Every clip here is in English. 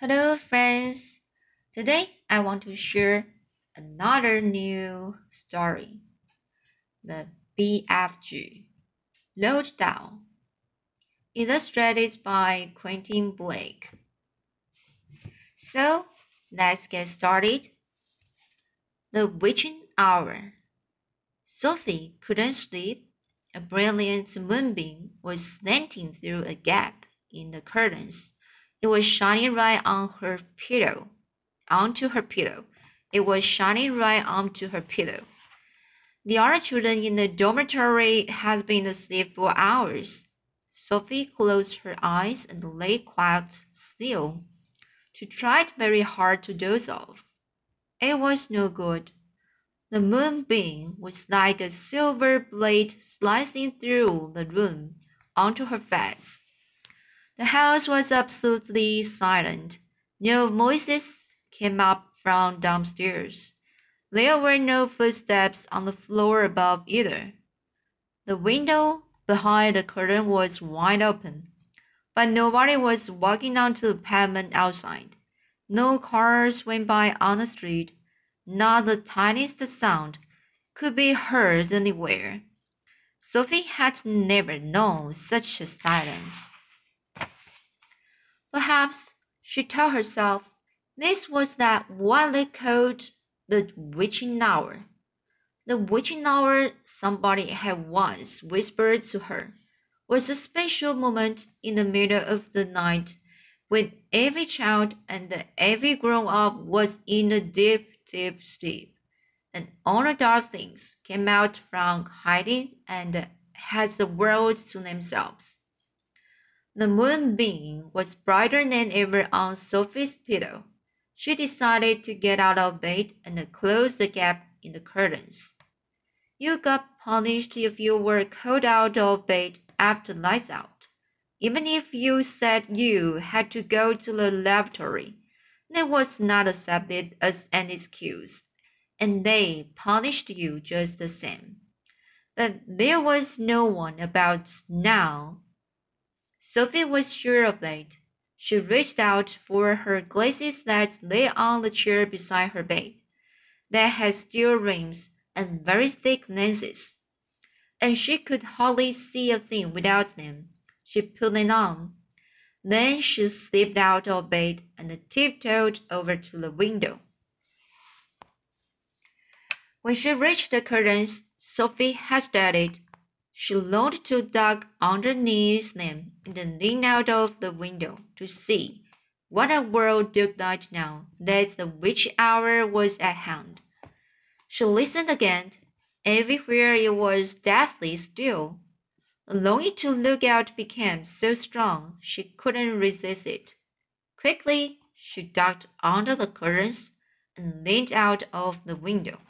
Hello, friends. Today I want to share another new story The BFG Roald Dahl, illustrated by Quentin Blake. So let's get started. The witching hour. Sophie couldn't sleep. A brilliant moonbeam was slanting through a gap in the curtains it was shining right on her pillow, onto her pillow. It was shining right onto her pillow. The other children in the dormitory had been asleep for hours. Sophie closed her eyes and lay quite still. She tried very hard to doze off. It was no good. The moonbeam was like a silver blade slicing through the room onto her face. The house was absolutely silent. No voices came up from downstairs. There were no footsteps on the floor above either. The window behind the curtain was wide open, but nobody was walking onto the pavement outside. No cars went by on the street. Not the tiniest sound could be heard anywhere. Sophie had never known such a silence. Perhaps, she told herself, this was that what they called the witching hour. The witching hour, somebody had once whispered to her, was a special moment in the middle of the night when every child and every grown up was in a deep, deep sleep, and all the dark things came out from hiding and had the world to themselves. The moonbeam was brighter than ever on Sophie's pillow. She decided to get out of bed and close the gap in the curtains. You got punished if you were called out of bed after lights out. Even if you said you had to go to the lavatory, that was not accepted as an excuse, and they punished you just the same. But there was no one about now Sophie was sure of that. She reached out for her glasses that lay on the chair beside her bed. They had steel rims and very thick lenses, and she could hardly see a thing without them. She put them on. Then she slipped out of bed and tiptoed over to the window. When she reached the curtains, Sophie hesitated she longed to duck underneath them and lean out of the window to see what a world looked like now that the witch hour was at hand. She listened again. Everywhere it was deathly still. The longing to look out became so strong she couldn't resist it. Quickly, she ducked under the curtains and leaned out of the window.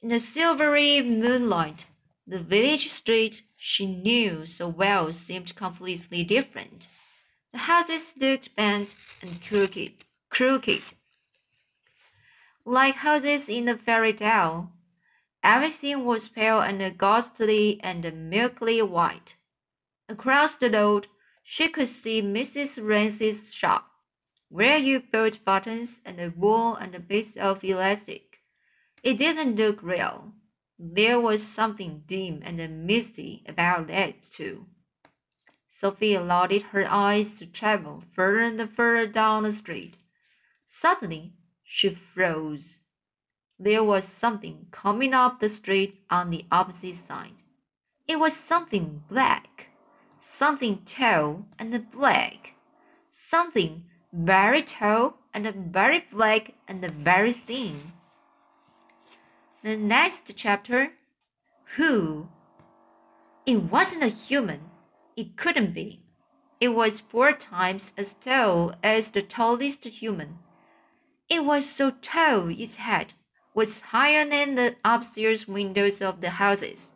In the silvery moonlight, the village street she knew so well seemed completely different. The houses looked bent and crooked, crooked, like houses in a fairy tale. Everything was pale and ghostly and milky white. Across the road, she could see Mrs. Ramsay's shop, where you bought buttons and wool and bits of elastic. It didn't look real. There was something dim and misty about that, too. Sophie allowed her eyes to travel further and further down the street. Suddenly, she froze. There was something coming up the street on the opposite side. It was something black, something tall and black, something very tall and very black and very thin. The next chapter Who? It wasn't a human. It couldn't be. It was four times as tall as the tallest human. It was so tall its head was higher than the upstairs windows of the houses.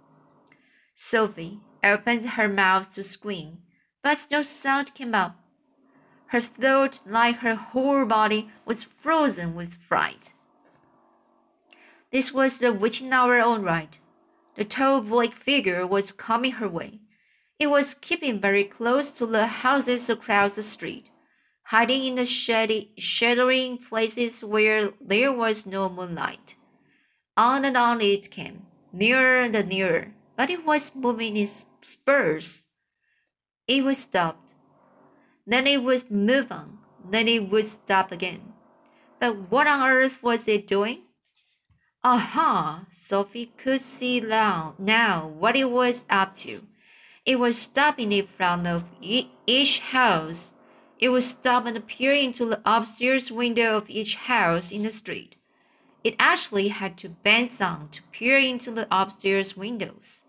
Sophie opened her mouth to scream, but no sound came up. Her throat, like her whole body, was frozen with fright. This was the witch in hour all right. The tall black figure was coming her way. It was keeping very close to the houses across the street. hiding in the shady, shadowing places where there was no moonlight. On and on it came, nearer and nearer, but it was moving its spurs. It was stopped. Then it would move on. Then it would stop again. But what on earth was it doing? Aha! Sophie could see now, now what it was up to. It was stopping in front of each house. It would stop and peer into the upstairs window of each house in the street. It actually had to bend down to peer into the upstairs windows.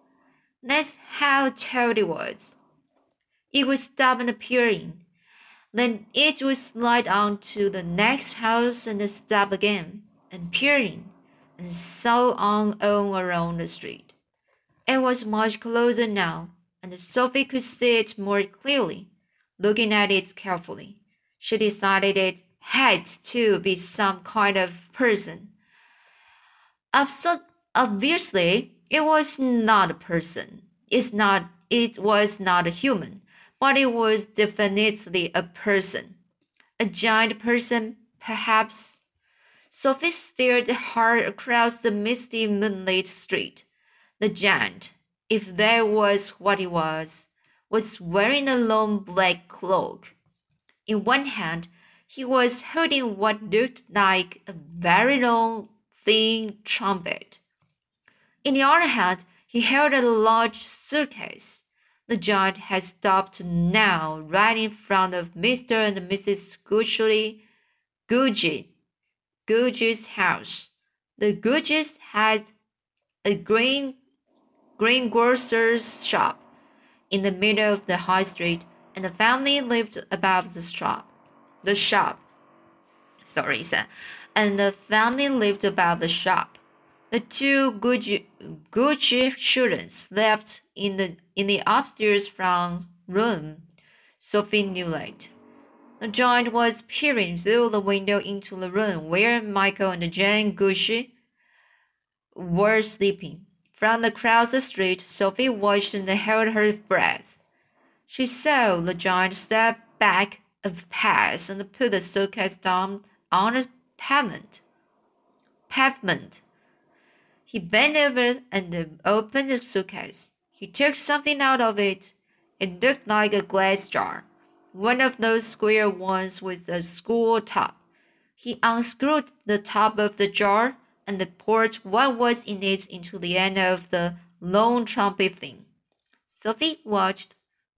That's how tall it was. It would stop and peer in. Then it would slide on to the next house and stop again and peer in and so on all around the street. It was much closer now, and Sophie could see it more clearly. Looking at it carefully, she decided it had to be some kind of person. obviously, it was not a person. It's not. It was not a human, but it was definitely a person, a giant person, perhaps Sophie stared hard across the misty moonlit street. The giant, if that was what it was, was wearing a long black cloak. In one hand, he was holding what looked like a very long, thin trumpet. In the other hand, he held a large suitcase. The giant had stopped now right in front of Mr. and Mrs. Goochey, Goochey Goochey's house. The Goochey's had a green greengrocer's shop in the middle of the high street, and the family lived above the shop. The shop. Sorry, sir. And the family lived above the shop. The two Goochey, children slept in the in the upstairs front room. Sophie knew late. The giant was peering through the window into the room where Michael and Jane Goochey were sleeping. From across the street, Sophie watched and held her breath. She saw the giant step back a pace and put the suitcase down on the pavement. Pavement. He bent over and opened the suitcase. He took something out of it. It looked like a glass jar one of those square ones with a square top. He unscrewed the top of the jar and poured what was in it into the end of the long trumpet thing. Sophie watched,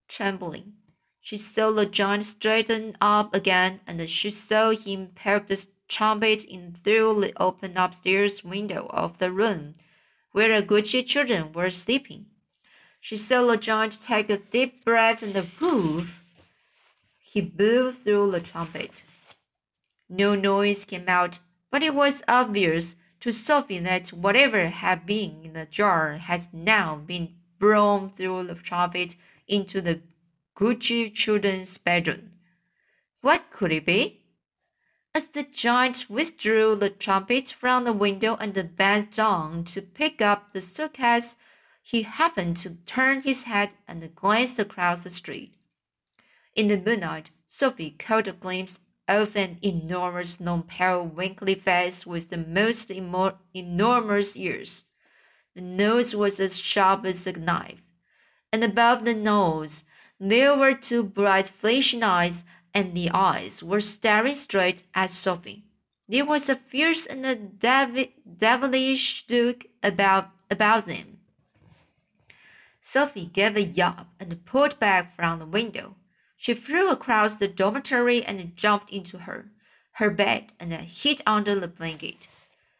trembling. She saw the giant straighten up again, and she saw him poke the trumpet in through the open upstairs window of the room where the Goochey children were sleeping. She saw the giant take a deep breath and poof he blew through the trumpet. No noise came out, but it was obvious to Sophie that whatever had been in the jar had now been blown through the trumpet into the Goochey children's bedroom. What could it be? As the giant withdrew the trumpet from the window and bent down to pick up the suitcase, he happened to turn his head and glanced across the street. In the moonlight, Sophie caught a glimpse of an enormous, long, pale, wrinkly face with the most enormous ears. The nose was as sharp as a knife, and above the nose there were two bright, flashing eyes, and the eyes were staring straight at Sophie. There was a fierce and a devilish look about, about them. Sophie gave a yelp and pulled back from the window. She flew across the dormitory and jumped into her, her bed and hid under the blanket.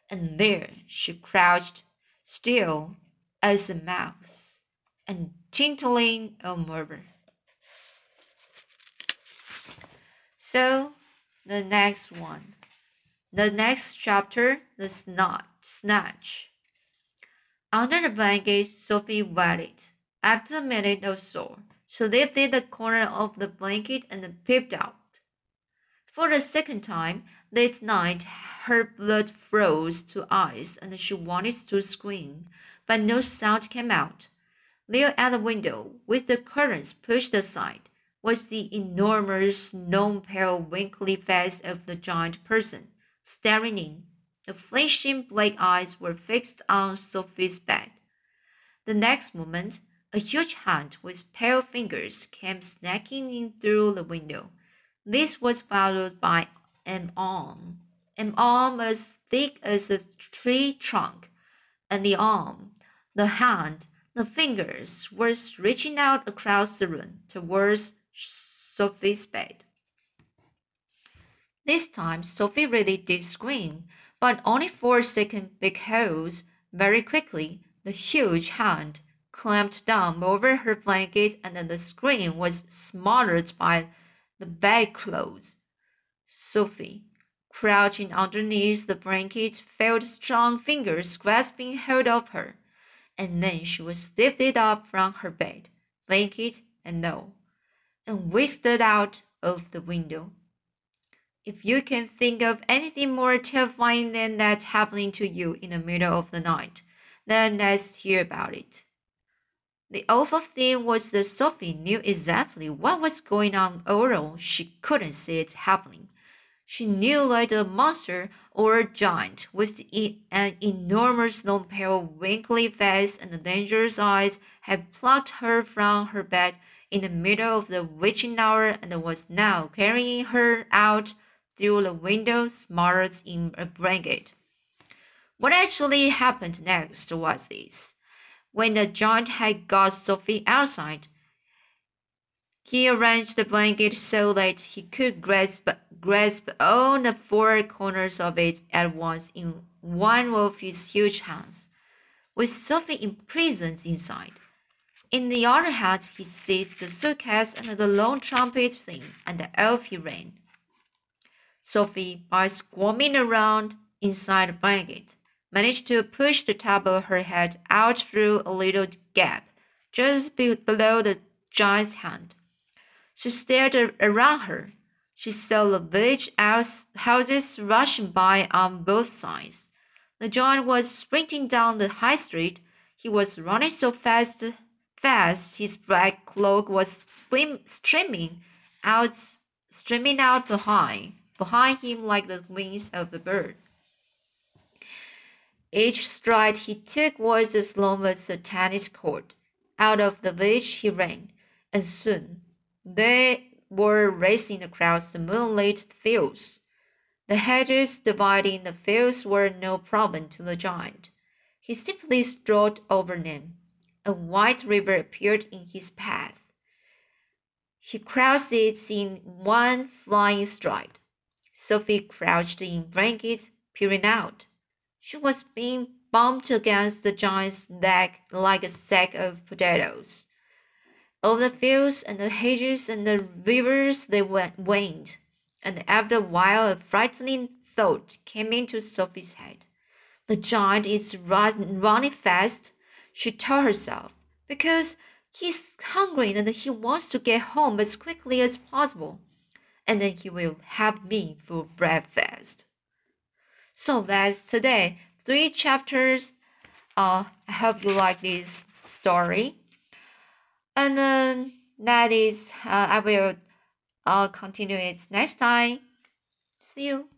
And there she crouched, still as a mouse, and tinkling a murmur. So, the next one. The next chapter, the snatch. snatch. Under the blanket, Sophie waited. After a minute or so, she lifted the corner of the blanket and peeped out. For the second time that night, her blood froze to ice and she wanted to scream, but no sound came out. There at the window, with the curtains pushed aside, was the enormous, long, pale, wrinkly face of the giant person, staring in. The flashing black eyes were fixed on Sophie's bed. The next moment, a huge hand with pale fingers came snaking in through the window. This was followed by an arm, an arm as thick as a tree trunk, and the arm, the hand, the fingers were reaching out across the room towards Sophie's bed. This time, Sophie really did scream, but only for a second because, very quickly, the huge hand clamped down over her blanket and then the scream was smothered by the bedclothes. Sophie, crouching underneath the blanket, felt strong fingers grasping hold of her and then she was lifted up from her bed, blanket and all, and whisked out of the window. If you can think of anything more terrifying than that happening to you in the middle of the night, then let's hear about it. The awful thing was that Sophie knew exactly what was going on, although she couldn't see it happening. She knew that a monster or a giant with an enormous long pale wrinkly face and dangerous eyes had plucked her from her bed in the middle of the witching hour and was now carrying her out through the window smothered in a blanket. What actually happened next was this. When the giant had got Sophie outside, he arranged the blanket so that he could grasp, grasp all the four corners of it at once in one of his huge hands, with Sophie imprisoned inside. In the other hand, he seized the suitcase and the long trumpet thing, and off he ran. Sophie, by squirming around inside the blanket, managed to push the top of her head out through a little gap just below the giant's hand. She stared around her. She saw the village houses rushing by on both sides. The giant was sprinting down the high street. He was running so fast, fast his black cloak was swim, streaming out, streaming out behind, behind him like the wings of a bird. Each stride he took was as long as a tennis court. Out of the village he ran, and soon they were racing across the moonlit fields. The hedges dividing the fields were no problem to the giant. He simply strode over them. A white river appeared in his path. He crossed it in one flying stride. Sophie crouched in blankets, peering out. She was being bumped against the giant's leg like a sack of potatoes. Over the fields and the hedges and the rivers they went, and after a while a frightening thought came into Sophie's head. The giant is run, running fast, she told herself, because he's hungry and he wants to get home as quickly as possible, and then he will have me for breakfast. So that's today. Three chapters. Uh, I hope you like this story and then that is uh, I will uh, continue it next time. See you.